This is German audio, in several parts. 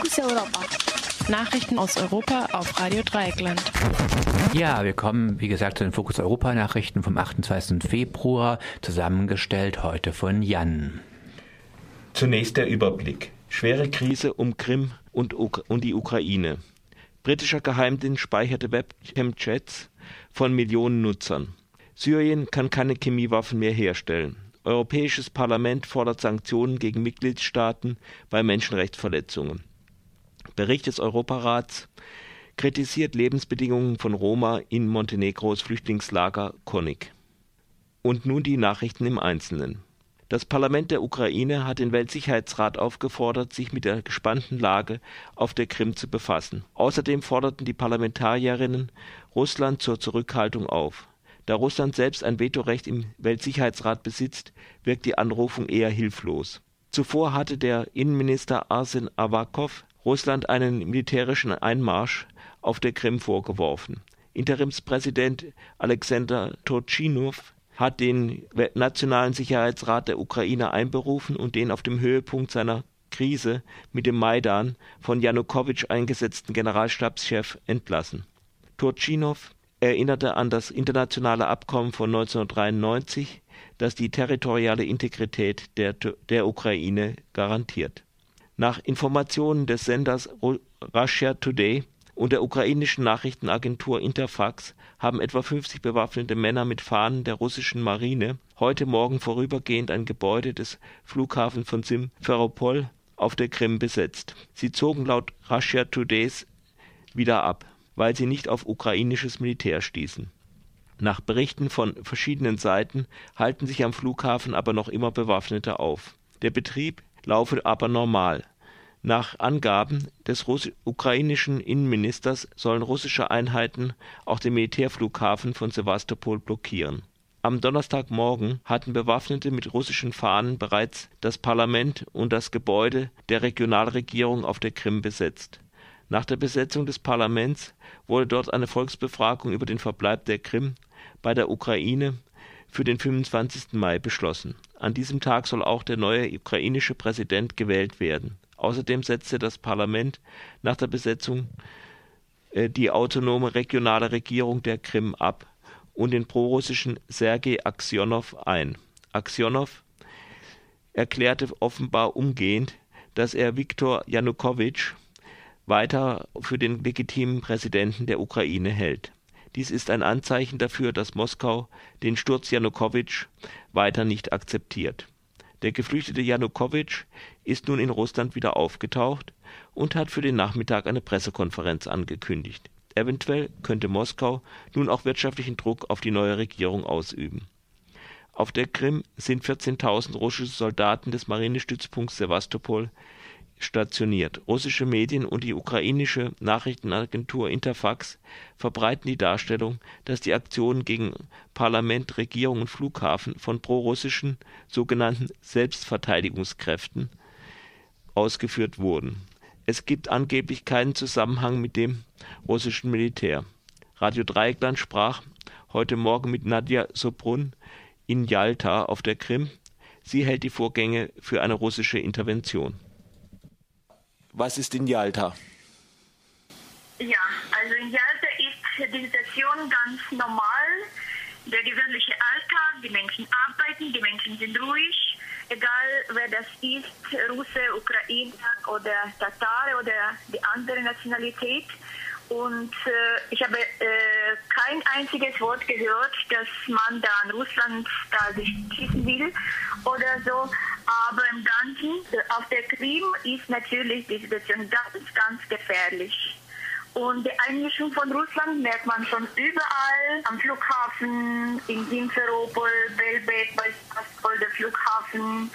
Fokus Europa. Nachrichten aus Europa auf Radio Dreieckland. Ja, wir kommen, wie gesagt, zu den Fokus Europa Nachrichten vom 28. Februar, zusammengestellt heute von Jan. Zunächst der Überblick. Schwere Krise um Krim und, Uk und die Ukraine. Britischer Geheimdienst speicherte Webcam-Chats von Millionen Nutzern. Syrien kann keine Chemiewaffen mehr herstellen. Europäisches Parlament fordert Sanktionen gegen Mitgliedstaaten bei Menschenrechtsverletzungen. Bericht des Europarats kritisiert Lebensbedingungen von Roma in Montenegros Flüchtlingslager Konik. Und nun die Nachrichten im Einzelnen. Das Parlament der Ukraine hat den Weltsicherheitsrat aufgefordert, sich mit der gespannten Lage auf der Krim zu befassen. Außerdem forderten die Parlamentarierinnen Russland zur Zurückhaltung auf. Da Russland selbst ein Vetorecht im Weltsicherheitsrat besitzt, wirkt die Anrufung eher hilflos. Zuvor hatte der Innenminister Arsen Avakov Russland einen militärischen Einmarsch auf der Krim vorgeworfen. Interimspräsident Alexander Turchynov hat den Nationalen Sicherheitsrat der Ukraine einberufen und den auf dem Höhepunkt seiner Krise mit dem Maidan von Janukowitsch eingesetzten Generalstabschef entlassen. Turchynov erinnerte an das internationale Abkommen von 1993, das die territoriale Integrität der, der Ukraine garantiert. Nach Informationen des Senders Russia Today und der ukrainischen Nachrichtenagentur Interfax haben etwa 50 bewaffnete Männer mit Fahnen der russischen Marine heute Morgen vorübergehend ein Gebäude des Flughafens von Simferopol auf der Krim besetzt. Sie zogen laut Russia Todays wieder ab weil sie nicht auf ukrainisches Militär stießen. Nach Berichten von verschiedenen Seiten halten sich am Flughafen aber noch immer Bewaffnete auf. Der Betrieb laufe aber normal. Nach Angaben des ukrainischen Innenministers sollen russische Einheiten auch den Militärflughafen von Sewastopol blockieren. Am Donnerstagmorgen hatten Bewaffnete mit russischen Fahnen bereits das Parlament und das Gebäude der Regionalregierung auf der Krim besetzt. Nach der Besetzung des Parlaments wurde dort eine Volksbefragung über den Verbleib der Krim bei der Ukraine für den 25. Mai beschlossen. An diesem Tag soll auch der neue ukrainische Präsident gewählt werden. Außerdem setzte das Parlament nach der Besetzung äh, die autonome regionale Regierung der Krim ab und den prorussischen Sergei Aksionow ein. Aksionow erklärte offenbar umgehend, dass er Viktor Janukowitsch weiter für den legitimen Präsidenten der Ukraine hält. Dies ist ein Anzeichen dafür, dass Moskau den Sturz Janukowitsch weiter nicht akzeptiert. Der geflüchtete Janukowitsch ist nun in Russland wieder aufgetaucht und hat für den Nachmittag eine Pressekonferenz angekündigt. Eventuell könnte Moskau nun auch wirtschaftlichen Druck auf die neue Regierung ausüben. Auf der Krim sind 14.000 russische Soldaten des Marinestützpunkts Sewastopol stationiert. Russische Medien und die ukrainische Nachrichtenagentur Interfax verbreiten die Darstellung, dass die Aktionen gegen Parlament, Regierung und Flughafen von prorussischen sogenannten Selbstverteidigungskräften ausgeführt wurden. Es gibt angeblich keinen Zusammenhang mit dem russischen Militär. Radio Dreieckland sprach heute Morgen mit Nadja Sobrun in Jalta auf der Krim. Sie hält die Vorgänge für eine russische Intervention. Was ist in Jalta? Ja, also in Jalta ist die Situation ganz normal. Der gewöhnliche Alltag, die Menschen arbeiten, die Menschen sind ruhig, egal wer das ist, Russe, Ukrainer oder Tatare oder die andere Nationalität. Und äh, ich habe äh, kein einziges Wort gehört, dass man da an Russland da sich schießen will oder so. Aber im Ganzen, auf der Krim ist natürlich die Situation ganz, ganz gefährlich. Und die Einmischung von Russland merkt man schon überall, am Flughafen, in Simferopol, Belbek, bei der Flughafen.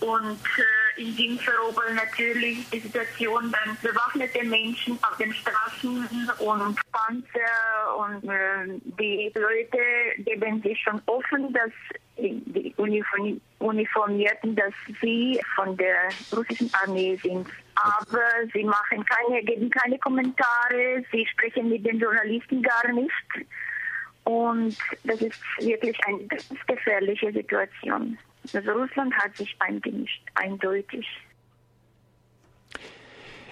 Und äh, in Simferopol natürlich die Situation, dann bewaffnete Menschen auf den Straßen und Panzer und äh, die Leute geben sich schon offen, dass die Uniformierten, dass sie von der russischen Armee sind. Aber sie machen keine, geben keine Kommentare, sie sprechen mit den Journalisten gar nicht. Und das ist wirklich eine ganz gefährliche Situation. Also Russland hat sich eingemischt, eindeutig.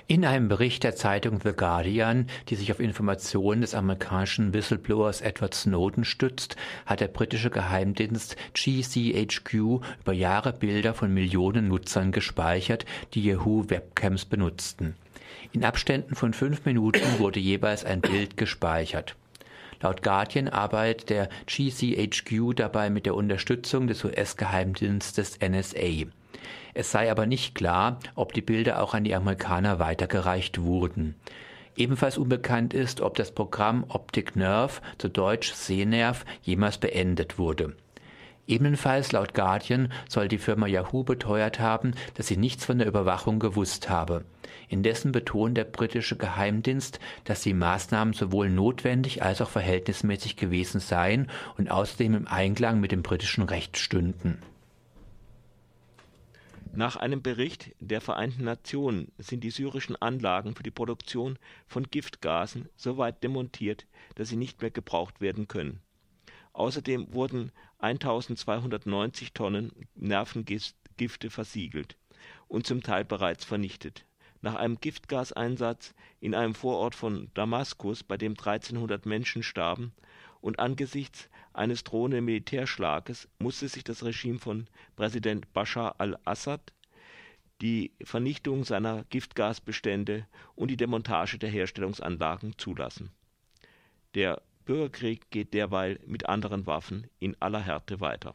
In einem Bericht der Zeitung The Guardian, die sich auf Informationen des amerikanischen Whistleblowers Edward Snowden stützt, hat der britische Geheimdienst GCHQ über Jahre Bilder von Millionen Nutzern gespeichert, die Yahoo Webcams benutzten. In Abständen von fünf Minuten wurde jeweils ein Bild gespeichert. Laut Guardian arbeitet der GCHQ dabei mit der Unterstützung des US-Geheimdienstes NSA. Es sei aber nicht klar, ob die Bilder auch an die Amerikaner weitergereicht wurden. Ebenfalls unbekannt ist, ob das Programm Optic Nerve, zu Deutsch Sehnerv, jemals beendet wurde. Ebenfalls laut Guardian soll die Firma Yahoo beteuert haben, dass sie nichts von der Überwachung gewusst habe. Indessen betont der britische Geheimdienst, dass die Maßnahmen sowohl notwendig als auch verhältnismäßig gewesen seien und außerdem im Einklang mit dem britischen Recht stünden. Nach einem Bericht der Vereinten Nationen sind die syrischen Anlagen für die Produktion von Giftgasen so weit demontiert, dass sie nicht mehr gebraucht werden können. Außerdem wurden 1290 Tonnen Nervengifte versiegelt und zum Teil bereits vernichtet. Nach einem Giftgaseinsatz in einem Vorort von Damaskus, bei dem 1300 Menschen starben, und angesichts eines drohenden Militärschlages musste sich das Regime von Präsident Bashar al-Assad die Vernichtung seiner Giftgasbestände und die Demontage der Herstellungsanlagen zulassen. Der Bürgerkrieg geht derweil mit anderen Waffen in aller Härte weiter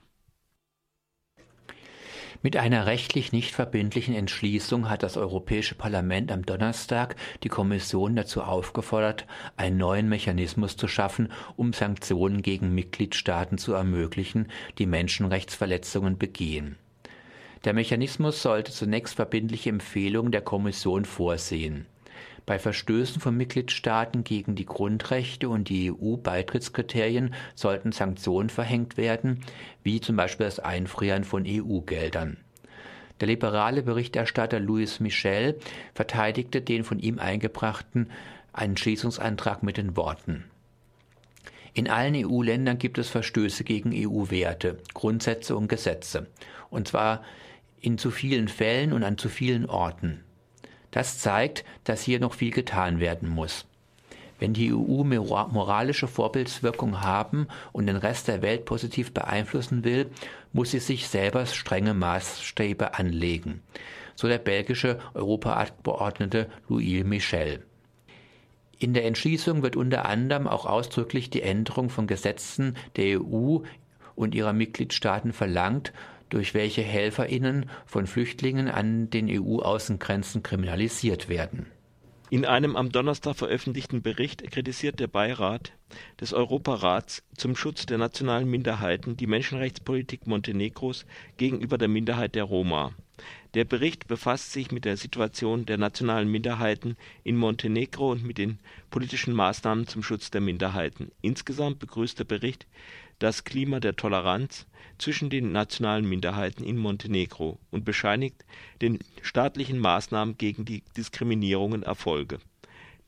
mit einer rechtlich nicht verbindlichen Entschließung hat das Europäische Parlament am Donnerstag die Kommission dazu aufgefordert, einen neuen Mechanismus zu schaffen, um Sanktionen gegen Mitgliedstaaten zu ermöglichen, die Menschenrechtsverletzungen begehen. Der Mechanismus sollte zunächst verbindliche Empfehlungen der Kommission vorsehen. Bei Verstößen von Mitgliedstaaten gegen die Grundrechte und die EU-Beitrittskriterien sollten Sanktionen verhängt werden, wie zum Beispiel das Einfrieren von EU-Geldern. Der liberale Berichterstatter Louis Michel verteidigte den von ihm eingebrachten Entschließungsantrag mit den Worten in allen EU-Ländern gibt es Verstöße gegen EU-Werte, Grundsätze und Gesetze, und zwar in zu vielen Fällen und an zu vielen Orten. Das zeigt, dass hier noch viel getan werden muss. Wenn die EU moralische Vorbildswirkung haben und den Rest der Welt positiv beeinflussen will, muss sie sich selber strenge Maßstäbe anlegen. So der belgische Europaabgeordnete Louis Michel. In der Entschließung wird unter anderem auch ausdrücklich die Änderung von Gesetzen der EU und ihrer Mitgliedstaaten verlangt durch welche Helferinnen von Flüchtlingen an den EU-Außengrenzen kriminalisiert werden. In einem am Donnerstag veröffentlichten Bericht kritisiert der Beirat des Europarats zum Schutz der nationalen Minderheiten die Menschenrechtspolitik Montenegros gegenüber der Minderheit der Roma. Der Bericht befasst sich mit der Situation der nationalen Minderheiten in Montenegro und mit den politischen Maßnahmen zum Schutz der Minderheiten. Insgesamt begrüßt der Bericht das Klima der Toleranz zwischen den nationalen Minderheiten in Montenegro und bescheinigt den staatlichen Maßnahmen gegen die Diskriminierungen Erfolge.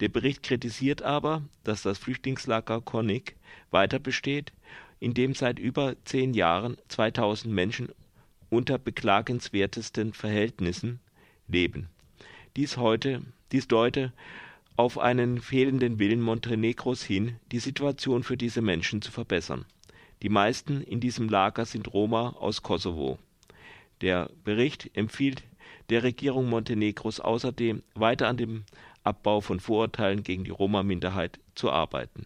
Der Bericht kritisiert aber, dass das Flüchtlingslager Konik weiter besteht, in dem seit über zehn Jahren 2000 Menschen unter beklagenswertesten Verhältnissen leben. Dies heute, dies deute auf einen fehlenden Willen Montenegros hin, die Situation für diese Menschen zu verbessern die meisten in diesem Lager sind Roma aus Kosovo. Der Bericht empfiehlt der Regierung Montenegros außerdem, weiter an dem Abbau von Vorurteilen gegen die Roma-Minderheit zu arbeiten